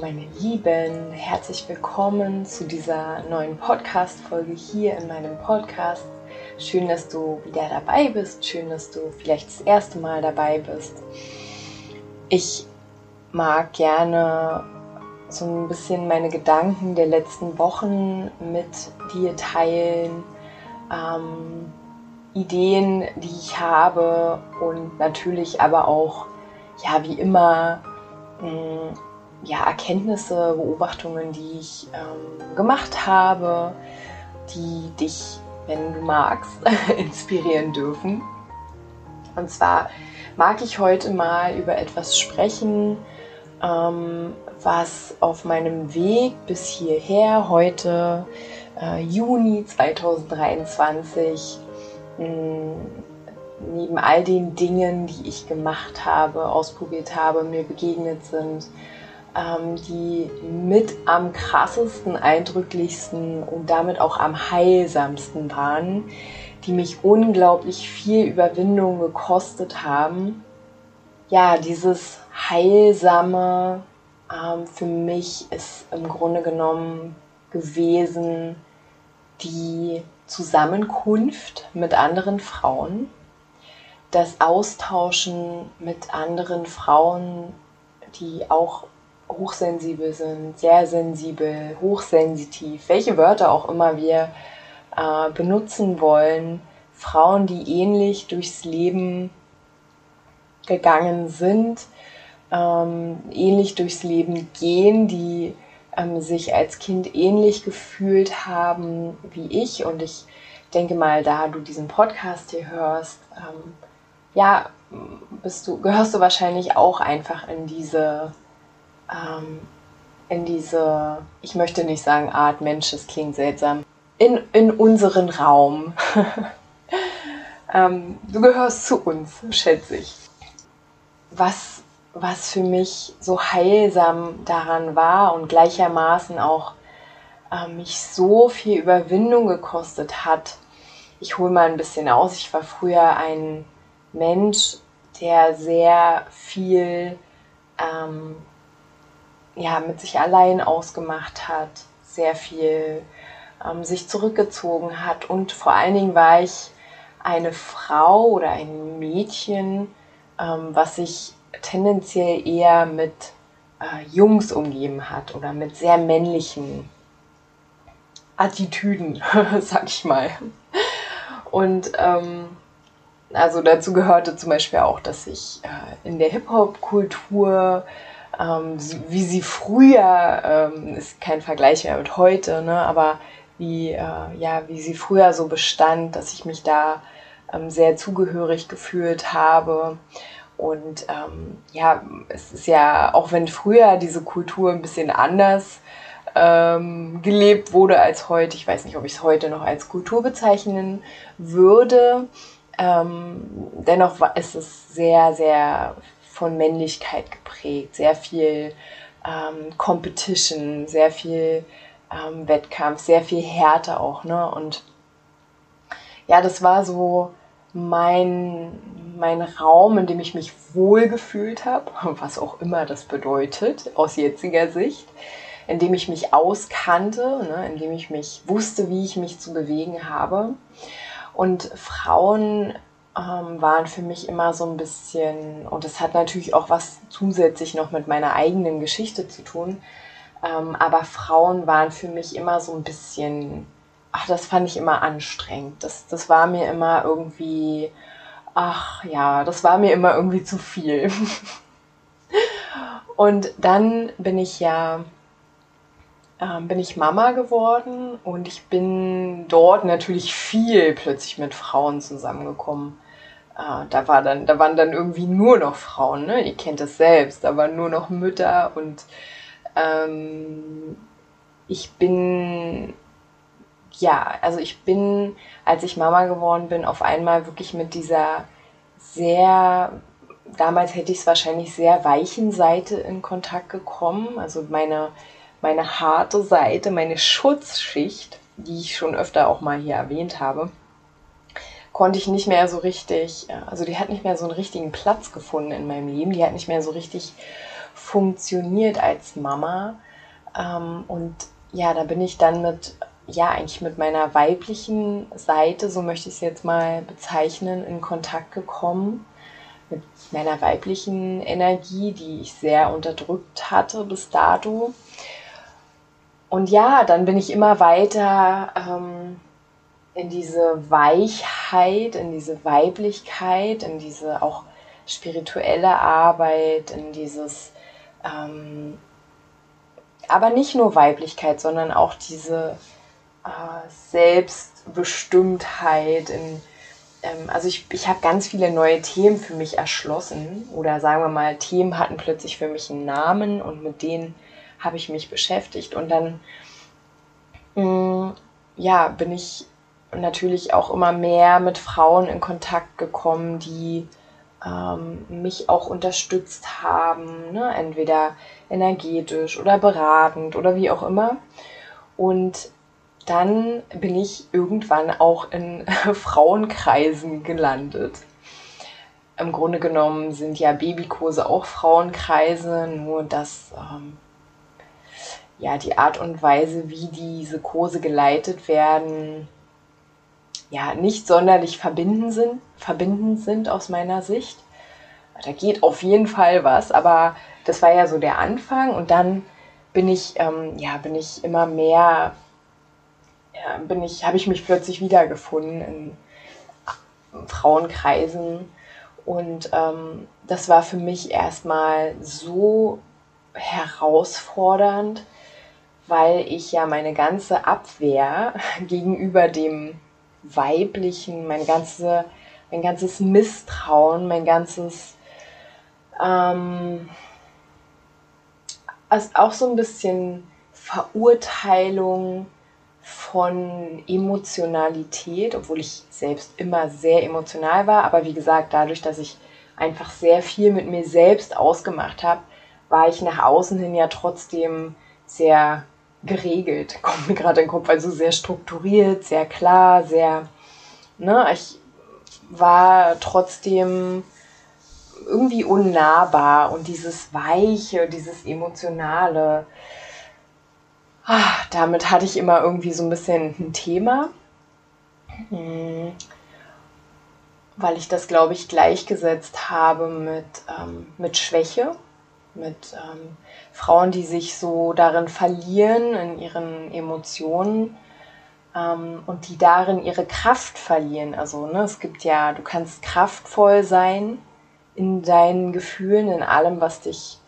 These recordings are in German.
meine Lieben, herzlich willkommen zu dieser neuen Podcast Folge hier in meinem Podcast. Schön, dass du wieder dabei bist, schön, dass du vielleicht das erste Mal dabei bist. Ich mag gerne so ein bisschen meine Gedanken der letzten Wochen mit dir teilen, ähm, Ideen, die ich habe und natürlich aber auch, ja, wie immer, ja, Erkenntnisse, Beobachtungen, die ich ähm, gemacht habe, die dich, wenn du magst, inspirieren dürfen. Und zwar mag ich heute mal über etwas sprechen, ähm, was auf meinem Weg bis hierher, heute äh, Juni 2023, mh, neben all den Dingen, die ich gemacht habe, ausprobiert habe, mir begegnet sind, die mit am krassesten, eindrücklichsten und damit auch am heilsamsten waren, die mich unglaublich viel Überwindung gekostet haben. Ja, dieses heilsame ähm, für mich ist im Grunde genommen gewesen die Zusammenkunft mit anderen Frauen das Austauschen mit anderen Frauen, die auch hochsensibel sind, sehr sensibel, hochsensitiv, welche Wörter auch immer wir äh, benutzen wollen, Frauen, die ähnlich durchs Leben gegangen sind, ähm, ähnlich durchs Leben gehen, die ähm, sich als Kind ähnlich gefühlt haben wie ich. Und ich denke mal, da du diesen Podcast hier hörst, ähm, ja, bist du, gehörst du wahrscheinlich auch einfach in diese, ähm, in diese, ich möchte nicht sagen Art Mensch, das klingt seltsam, in, in unseren Raum. ähm, du gehörst zu uns, schätze ich. Was, was für mich so heilsam daran war und gleichermaßen auch äh, mich so viel Überwindung gekostet hat. Ich hole mal ein bisschen aus. Ich war früher ein Mensch, der sehr viel ähm, ja, mit sich allein ausgemacht hat, sehr viel ähm, sich zurückgezogen hat und vor allen Dingen war ich eine Frau oder ein Mädchen, ähm, was sich tendenziell eher mit äh, Jungs umgeben hat oder mit sehr männlichen Attitüden, sag ich mal. Und ähm, also dazu gehörte zum Beispiel auch, dass ich äh, in der Hip-Hop-Kultur, ähm, wie sie früher, ähm, ist kein Vergleich mehr mit heute, ne, aber wie, äh, ja, wie sie früher so bestand, dass ich mich da ähm, sehr zugehörig gefühlt habe. Und ähm, ja, es ist ja, auch wenn früher diese Kultur ein bisschen anders ähm, gelebt wurde als heute, ich weiß nicht, ob ich es heute noch als Kultur bezeichnen würde, ähm, dennoch ist es sehr, sehr von Männlichkeit geprägt, sehr viel ähm, Competition, sehr viel ähm, Wettkampf, sehr viel Härte auch, ne? Und ja, das war so mein, mein Raum, in dem ich mich wohlgefühlt habe, was auch immer das bedeutet aus jetziger Sicht, in dem ich mich auskannte, ne? in dem ich mich wusste, wie ich mich zu bewegen habe. Und Frauen ähm, waren für mich immer so ein bisschen, und das hat natürlich auch was zusätzlich noch mit meiner eigenen Geschichte zu tun, ähm, aber Frauen waren für mich immer so ein bisschen, ach, das fand ich immer anstrengend. Das, das war mir immer irgendwie, ach ja, das war mir immer irgendwie zu viel. und dann bin ich ja ähm, bin ich Mama geworden und ich bin dort natürlich viel plötzlich mit Frauen zusammengekommen. Äh, da, war dann, da waren dann irgendwie nur noch Frauen, ne? ihr kennt es selbst, da waren nur noch Mütter und ähm, ich bin, ja, also ich bin, als ich Mama geworden bin, auf einmal wirklich mit dieser sehr, damals hätte ich es wahrscheinlich sehr weichen Seite in Kontakt gekommen. Also meine, meine harte Seite, meine Schutzschicht, die ich schon öfter auch mal hier erwähnt habe, konnte ich nicht mehr so richtig, also die hat nicht mehr so einen richtigen Platz gefunden in meinem Leben. Die hat nicht mehr so richtig funktioniert als Mama. Ähm, und ja, da bin ich dann mit, ja, eigentlich mit meiner weiblichen Seite, so möchte ich es jetzt mal bezeichnen, in Kontakt gekommen. Mit meiner weiblichen Energie, die ich sehr unterdrückt hatte bis dato. Und ja, dann bin ich immer weiter ähm, in diese Weichheit, in diese Weiblichkeit, in diese auch spirituelle Arbeit, in dieses ähm, aber nicht nur Weiblichkeit, sondern auch diese äh, Selbstbestimmtheit. In, ähm, also ich, ich habe ganz viele neue Themen für mich erschlossen oder sagen wir mal, Themen hatten plötzlich für mich einen Namen und mit denen habe ich mich beschäftigt. Und dann mh, mm, ja, bin ich natürlich auch immer mehr mit Frauen in Kontakt gekommen, die ähm, mich auch unterstützt haben, ne? entweder energetisch oder beratend oder wie auch immer. Und dann bin ich irgendwann auch in Frauenkreisen gelandet. Im Grunde genommen sind ja Babykurse auch Frauenkreise, nur dass ähm, ja die Art und Weise, wie diese Kurse geleitet werden, ja nicht sonderlich verbinden sind, verbindend sind aus meiner Sicht. Da geht auf jeden Fall was, aber das war ja so der Anfang und dann bin ich, ähm, ja, bin ich immer mehr, ja, bin ich, habe ich mich plötzlich wiedergefunden in Frauenkreisen und ähm, das war für mich erstmal so herausfordernd, weil ich ja meine ganze Abwehr gegenüber dem Weiblichen, mein, ganze, mein ganzes Misstrauen, mein ganzes, ähm, also auch so ein bisschen Verurteilung von Emotionalität, obwohl ich selbst immer sehr emotional war. Aber wie gesagt, dadurch, dass ich einfach sehr viel mit mir selbst ausgemacht habe, war ich nach außen hin ja trotzdem sehr geregelt, kommt mir gerade in den Kopf, also sehr strukturiert, sehr klar, sehr, ne, ich war trotzdem irgendwie unnahbar und dieses Weiche, dieses Emotionale, ach, damit hatte ich immer irgendwie so ein bisschen ein Thema, hm, weil ich das, glaube ich, gleichgesetzt habe mit, ähm, mit Schwäche, mit ähm, Frauen, die sich so darin verlieren, in ihren Emotionen ähm, und die darin ihre Kraft verlieren. Also ne, es gibt ja, du kannst kraftvoll sein in deinen Gefühlen, in allem, was dich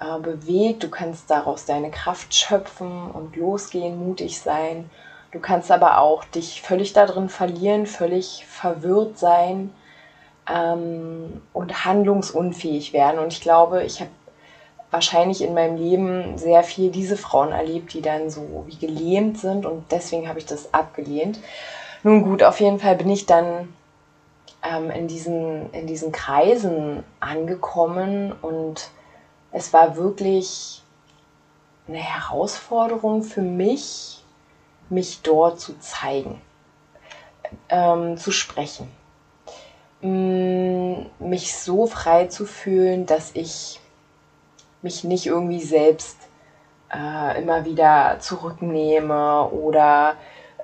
äh, bewegt. Du kannst daraus deine Kraft schöpfen und losgehen, mutig sein. Du kannst aber auch dich völlig darin verlieren, völlig verwirrt sein ähm, und handlungsunfähig werden. Und ich glaube, ich habe wahrscheinlich in meinem Leben sehr viel diese Frauen erlebt, die dann so wie gelähmt sind und deswegen habe ich das abgelehnt. Nun gut, auf jeden Fall bin ich dann ähm, in, diesen, in diesen Kreisen angekommen und es war wirklich eine Herausforderung für mich, mich dort zu zeigen, ähm, zu sprechen, mm, mich so frei zu fühlen, dass ich mich nicht irgendwie selbst äh, immer wieder zurücknehme oder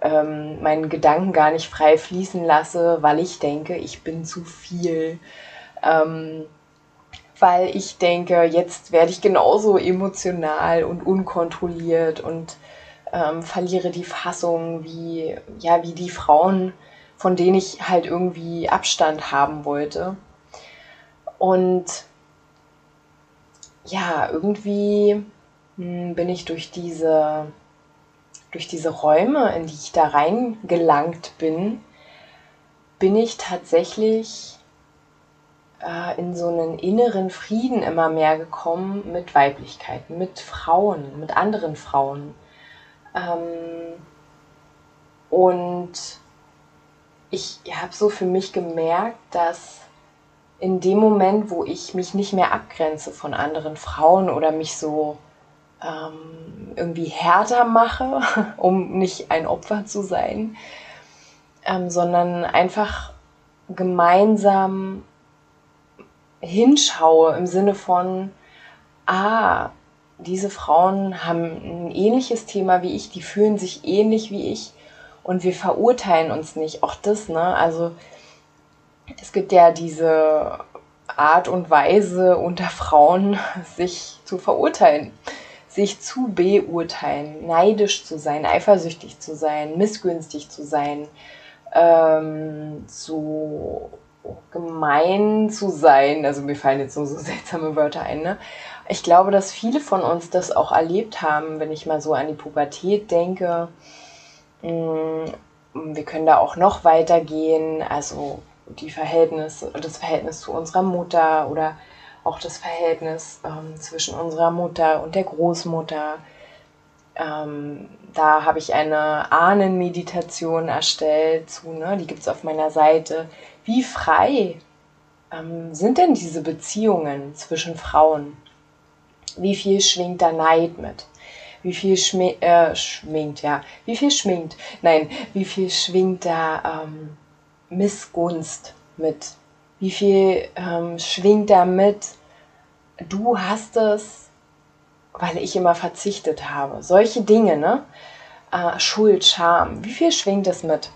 ähm, meinen Gedanken gar nicht frei fließen lasse, weil ich denke, ich bin zu viel. Ähm, weil ich denke, jetzt werde ich genauso emotional und unkontrolliert und ähm, verliere die Fassung wie, ja, wie die Frauen, von denen ich halt irgendwie Abstand haben wollte. Und ja, irgendwie hm, bin ich durch diese, durch diese Räume, in die ich da reingelangt bin, bin ich tatsächlich äh, in so einen inneren Frieden immer mehr gekommen mit Weiblichkeit, mit Frauen, mit anderen Frauen. Ähm, und ich habe so für mich gemerkt, dass in dem Moment, wo ich mich nicht mehr abgrenze von anderen Frauen oder mich so ähm, irgendwie härter mache, um nicht ein Opfer zu sein, ähm, sondern einfach gemeinsam hinschaue im Sinne von, ah, diese Frauen haben ein ähnliches Thema wie ich, die fühlen sich ähnlich wie ich und wir verurteilen uns nicht. Auch das, ne? Also es gibt ja diese Art und Weise unter Frauen, sich zu verurteilen, sich zu beurteilen, neidisch zu sein, eifersüchtig zu sein, missgünstig zu sein, ähm, so gemein zu sein. Also mir fallen jetzt so, so seltsame Wörter ein. Ne? Ich glaube, dass viele von uns das auch erlebt haben, wenn ich mal so an die Pubertät denke. Mm, wir können da auch noch weitergehen. Also die Verhältnis, das Verhältnis zu unserer Mutter oder auch das Verhältnis ähm, zwischen unserer Mutter und der Großmutter. Ähm, da habe ich eine Ahnenmeditation erstellt zu, ne? die gibt es auf meiner Seite. Wie frei ähm, sind denn diese Beziehungen zwischen Frauen? Wie viel schwingt da Neid mit? Wie viel schmi äh, schminkt, ja, wie viel schminkt? Nein, wie viel schwingt da ähm, Missgunst mit? Wie viel ähm, schwingt da mit? Du hast es, weil ich immer verzichtet habe. Solche Dinge, ne? Äh, Schuld, Scham. Wie viel schwingt es mit?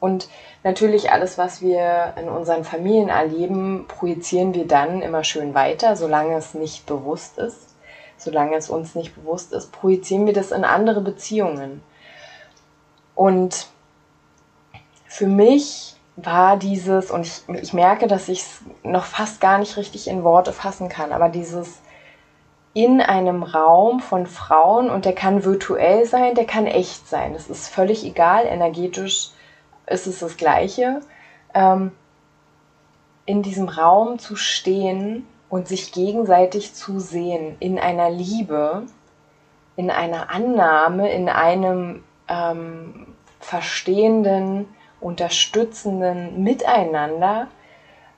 Und natürlich alles, was wir in unseren Familien erleben, projizieren wir dann immer schön weiter, solange es nicht bewusst ist. Solange es uns nicht bewusst ist, projizieren wir das in andere Beziehungen. Und für mich war dieses, und ich, ich merke, dass ich es noch fast gar nicht richtig in Worte fassen kann, aber dieses in einem Raum von Frauen, und der kann virtuell sein, der kann echt sein. Das ist völlig egal, energetisch ist es das Gleiche. Ähm, in diesem Raum zu stehen und sich gegenseitig zu sehen, in einer Liebe, in einer Annahme, in einem ähm, verstehenden, unterstützenden Miteinander,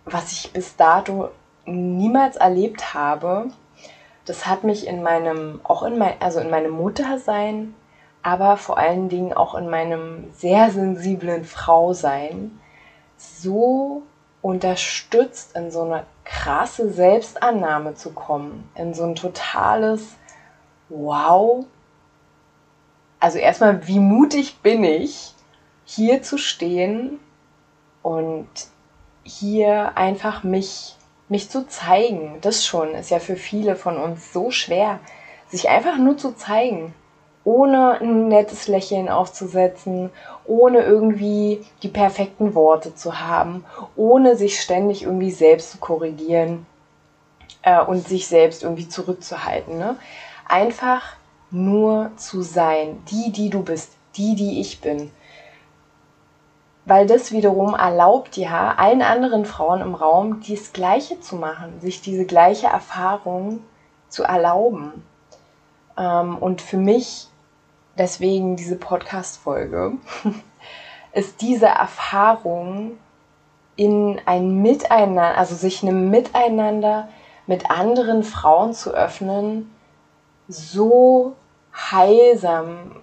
was ich bis dato niemals erlebt habe. Das hat mich in meinem, auch in mein, also in meinem Muttersein, aber vor allen Dingen auch in meinem sehr sensiblen Frausein so unterstützt, in so eine krasse Selbstannahme zu kommen, in so ein totales Wow. Also erstmal, wie mutig bin ich, hier zu stehen und hier einfach mich, mich zu zeigen. Das schon ist ja für viele von uns so schwer, sich einfach nur zu zeigen, ohne ein nettes Lächeln aufzusetzen, ohne irgendwie die perfekten Worte zu haben, ohne sich ständig irgendwie selbst zu korrigieren äh, und sich selbst irgendwie zurückzuhalten. Ne? Einfach nur zu sein, die, die du bist, die, die ich bin weil das wiederum erlaubt ja allen anderen Frauen im Raum das Gleiche zu machen, sich diese gleiche Erfahrung zu erlauben. Ähm, und für mich deswegen diese Podcast-Folge ist diese Erfahrung in ein Miteinander, also sich einem Miteinander mit anderen Frauen zu öffnen, so heilsam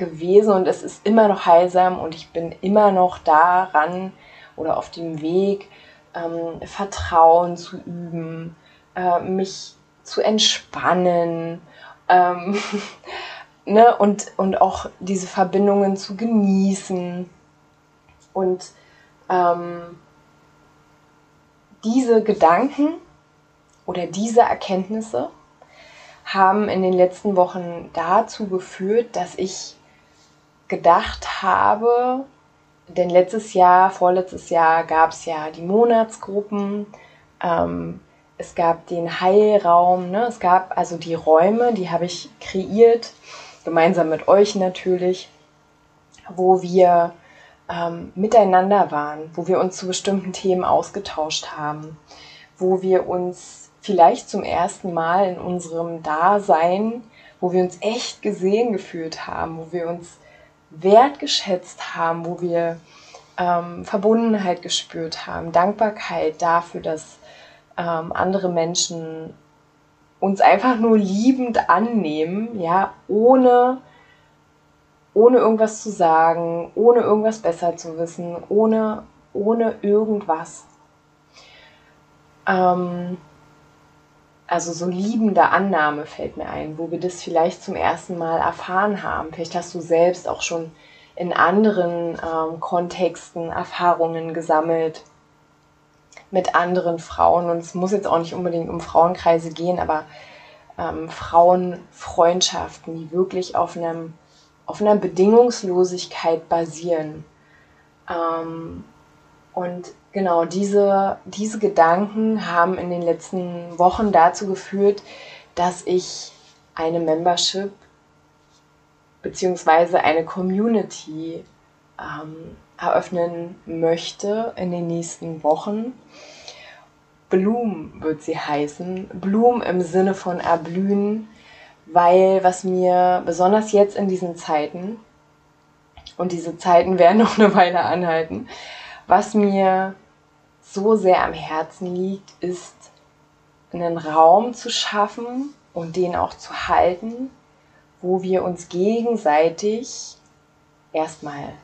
gewesen und es ist immer noch heilsam und ich bin immer noch daran oder auf dem Weg, ähm, Vertrauen zu üben, äh, mich zu entspannen ähm, ne? und, und auch diese Verbindungen zu genießen und ähm, diese Gedanken oder diese Erkenntnisse haben in den letzten Wochen dazu geführt, dass ich gedacht habe, denn letztes Jahr, vorletztes Jahr gab es ja die Monatsgruppen, ähm, es gab den Heilraum, ne? es gab also die Räume, die habe ich kreiert, gemeinsam mit euch natürlich, wo wir ähm, miteinander waren, wo wir uns zu bestimmten Themen ausgetauscht haben. wo wir uns vielleicht zum ersten Mal in unserem Dasein, wo wir uns echt gesehen gefühlt haben, wo wir uns wertgeschätzt haben, wo wir ähm, Verbundenheit gespürt haben, Dankbarkeit dafür, dass ähm, andere Menschen uns einfach nur liebend annehmen, ja, ohne, ohne irgendwas zu sagen, ohne irgendwas besser zu wissen, ohne, ohne irgendwas. Ähm, also so liebende Annahme fällt mir ein, wo wir das vielleicht zum ersten Mal erfahren haben. Vielleicht hast du selbst auch schon in anderen ähm, Kontexten Erfahrungen gesammelt mit anderen Frauen. Und es muss jetzt auch nicht unbedingt um Frauenkreise gehen, aber ähm, Frauenfreundschaften, die wirklich auf, einem, auf einer Bedingungslosigkeit basieren. Ähm, und genau diese, diese Gedanken haben in den letzten Wochen dazu geführt, dass ich eine Membership beziehungsweise eine Community ähm, eröffnen möchte in den nächsten Wochen. Bloom wird sie heißen. Bloom im Sinne von erblühen, weil was mir besonders jetzt in diesen Zeiten, und diese Zeiten werden noch eine Weile anhalten, was mir so sehr am Herzen liegt, ist einen Raum zu schaffen und den auch zu halten, wo wir uns gegenseitig erstmal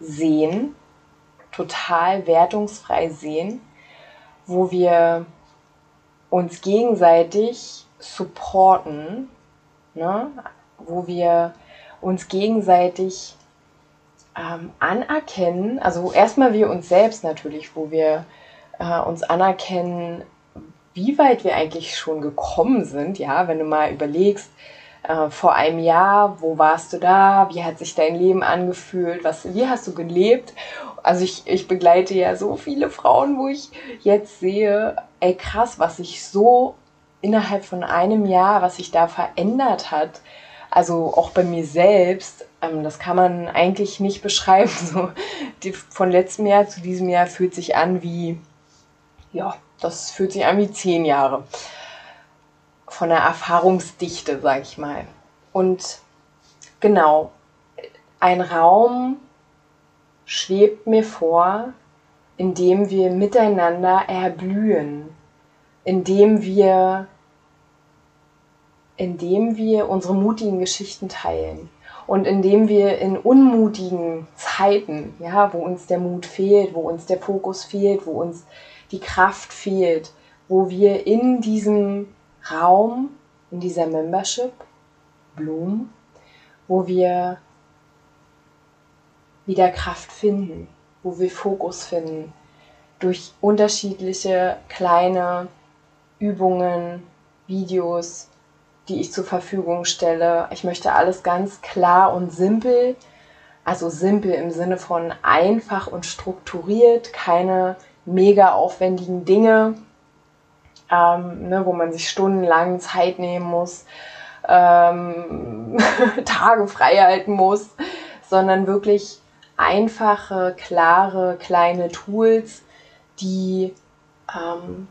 sehen, total wertungsfrei sehen, wo wir uns gegenseitig supporten, ne? wo wir uns gegenseitig ähm, anerkennen, also erstmal wir uns selbst natürlich, wo wir äh, uns anerkennen, wie weit wir eigentlich schon gekommen sind, ja, wenn du mal überlegst, äh, vor einem Jahr, wo warst du da, wie hat sich dein Leben angefühlt, was, wie hast du gelebt? Also ich, ich begleite ja so viele Frauen, wo ich jetzt sehe, ey krass, was sich so innerhalb von einem Jahr, was sich da verändert hat, also auch bei mir selbst, ähm, das kann man eigentlich nicht beschreiben. So, die, von letztem Jahr zu diesem Jahr fühlt sich an wie, ja, das fühlt sich an wie zehn Jahre von der Erfahrungsdichte, sag ich mal. Und genau, ein Raum schwebt mir vor, in dem wir miteinander erblühen, in dem wir, in dem wir unsere mutigen Geschichten teilen und in dem wir in unmutigen Zeiten, ja, wo uns der Mut fehlt, wo uns der Fokus fehlt, wo uns die Kraft fehlt, wo wir in diesem Raum in dieser Membership, Bloom, wo wir wieder Kraft finden, wo wir Fokus finden, durch unterschiedliche kleine Übungen, Videos, die ich zur Verfügung stelle. Ich möchte alles ganz klar und simpel, also simpel im Sinne von einfach und strukturiert, keine mega aufwendigen Dinge, ähm, ne, wo man sich stundenlang Zeit nehmen muss, ähm, Tage frei halten muss, sondern wirklich einfache, klare, kleine Tools, die, ähm,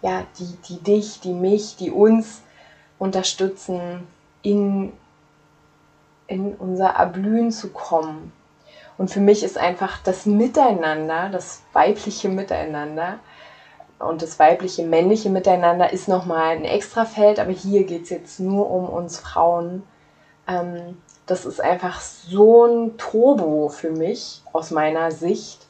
ja, die, die dich, die mich, die uns unterstützen, in, in unser Erblühen zu kommen. Und für mich ist einfach das Miteinander, das weibliche Miteinander, und das weibliche, männliche Miteinander ist nochmal ein Extrafeld, aber hier geht es jetzt nur um uns Frauen. Ähm, das ist einfach so ein Turbo für mich aus meiner Sicht.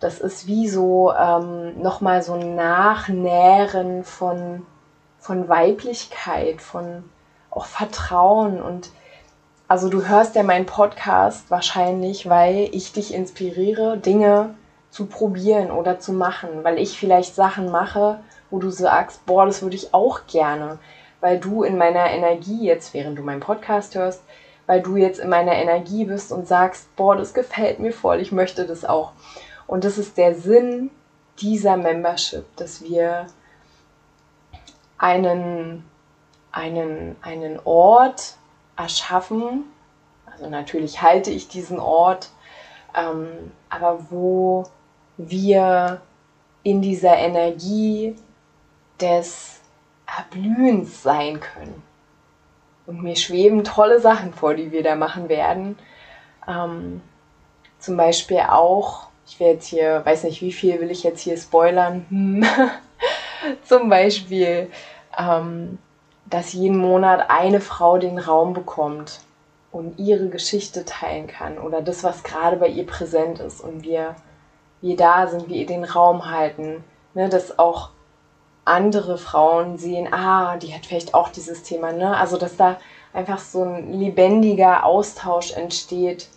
Das ist wie so ähm, nochmal so ein Nachnähren von, von Weiblichkeit, von auch Vertrauen. Und also du hörst ja meinen Podcast wahrscheinlich, weil ich dich inspiriere, Dinge zu probieren oder zu machen, weil ich vielleicht Sachen mache, wo du sagst, boah, das würde ich auch gerne, weil du in meiner Energie jetzt, während du meinen Podcast hörst, weil du jetzt in meiner Energie bist und sagst, boah, das gefällt mir voll, ich möchte das auch. Und das ist der Sinn dieser Membership, dass wir einen, einen, einen Ort erschaffen. Also natürlich halte ich diesen Ort, ähm, aber wo wir in dieser Energie des Erblühens sein können. Und mir schweben tolle Sachen vor, die wir da machen werden. Ähm, zum Beispiel auch, ich werde jetzt hier, weiß nicht, wie viel will ich jetzt hier spoilern. Zum Beispiel, ähm, dass jeden Monat eine Frau den Raum bekommt und ihre Geschichte teilen kann oder das, was gerade bei ihr präsent ist und wir, wir da sind, wir ihr den Raum halten, ne, dass auch andere Frauen sehen, ah, die hat vielleicht auch dieses Thema, ne? Also dass da einfach so ein lebendiger Austausch entsteht.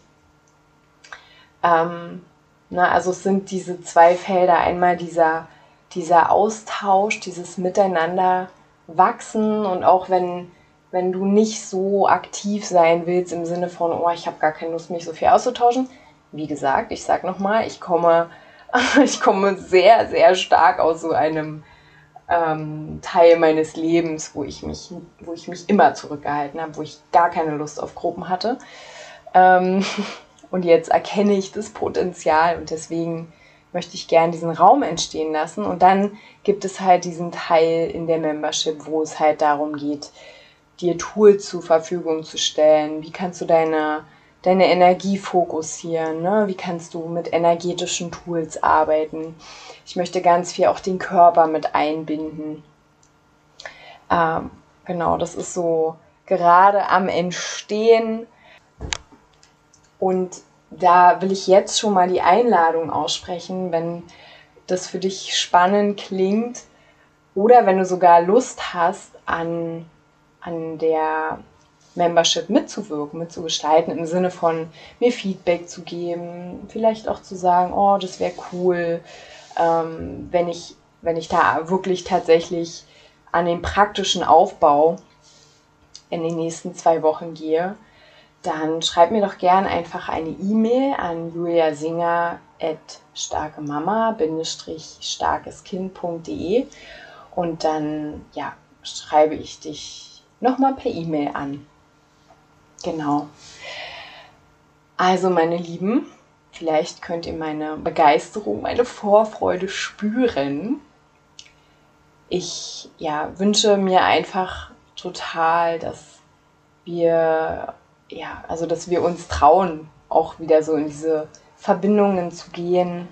Ähm, na, ne, also es sind diese zwei Felder, einmal dieser, dieser Austausch, dieses Miteinander wachsen und auch wenn, wenn du nicht so aktiv sein willst im Sinne von, oh, ich habe gar keine Lust, mich so viel auszutauschen. Wie gesagt, ich sage nochmal, ich komme, ich komme sehr, sehr stark aus so einem ähm, Teil meines Lebens, wo ich mich, wo ich mich immer zurückgehalten habe, wo ich gar keine Lust auf Gruppen hatte. Ähm, und jetzt erkenne ich das Potenzial und deswegen möchte ich gerne diesen Raum entstehen lassen. Und dann gibt es halt diesen Teil in der Membership, wo es halt darum geht, dir Tools zur Verfügung zu stellen. Wie kannst du deine, deine Energie fokussieren? Ne? Wie kannst du mit energetischen Tools arbeiten? Ich möchte ganz viel auch den Körper mit einbinden. Ähm, genau, das ist so gerade am Entstehen. Und da will ich jetzt schon mal die Einladung aussprechen, wenn das für dich spannend klingt oder wenn du sogar Lust hast, an, an der Membership mitzuwirken, mitzugestalten, im Sinne von mir Feedback zu geben, vielleicht auch zu sagen, oh, das wäre cool, ähm, wenn, ich, wenn ich da wirklich tatsächlich an den praktischen Aufbau in den nächsten zwei Wochen gehe dann schreib mir doch gern einfach eine E-Mail an juliasinger.starkemama-starkeskind.de und dann ja, schreibe ich dich nochmal per E-Mail an. Genau. Also meine Lieben, vielleicht könnt ihr meine Begeisterung, meine Vorfreude spüren. Ich ja, wünsche mir einfach total, dass wir ja, also dass wir uns trauen, auch wieder so in diese Verbindungen zu gehen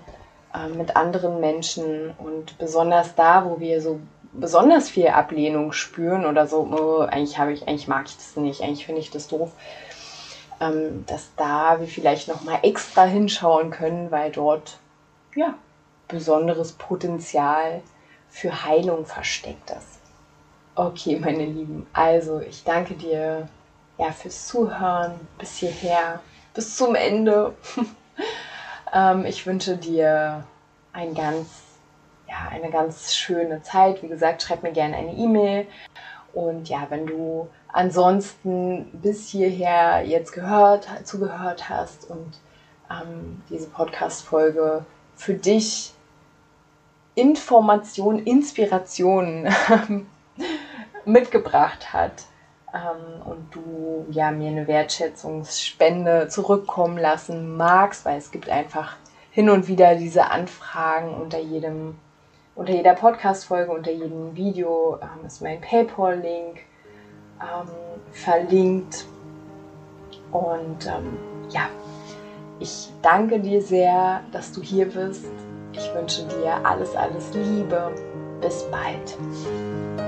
äh, mit anderen Menschen und besonders da, wo wir so besonders viel Ablehnung spüren oder so, oh, eigentlich habe ich, eigentlich mag ich das nicht, eigentlich finde ich das doof, ähm, dass da wir vielleicht noch mal extra hinschauen können, weil dort ja besonderes Potenzial für Heilung versteckt ist. Okay, meine Lieben, also ich danke dir ja, fürs Zuhören bis hierher, bis zum Ende. ähm, ich wünsche dir ein ganz, ja, eine ganz schöne Zeit. Wie gesagt, schreib mir gerne eine E-Mail. Und ja, wenn du ansonsten bis hierher jetzt gehört, zugehört hast und ähm, diese Podcast-Folge für dich Information, Inspiration mitgebracht hat, ähm, und du ja mir eine Wertschätzungsspende zurückkommen lassen magst, weil es gibt einfach hin und wieder diese Anfragen unter jedem, unter jeder Podcast-Folge, unter jedem Video ähm, ist mein PayPal-Link ähm, verlinkt. Und ähm, ja, ich danke dir sehr, dass du hier bist. Ich wünsche dir alles, alles Liebe. Bis bald.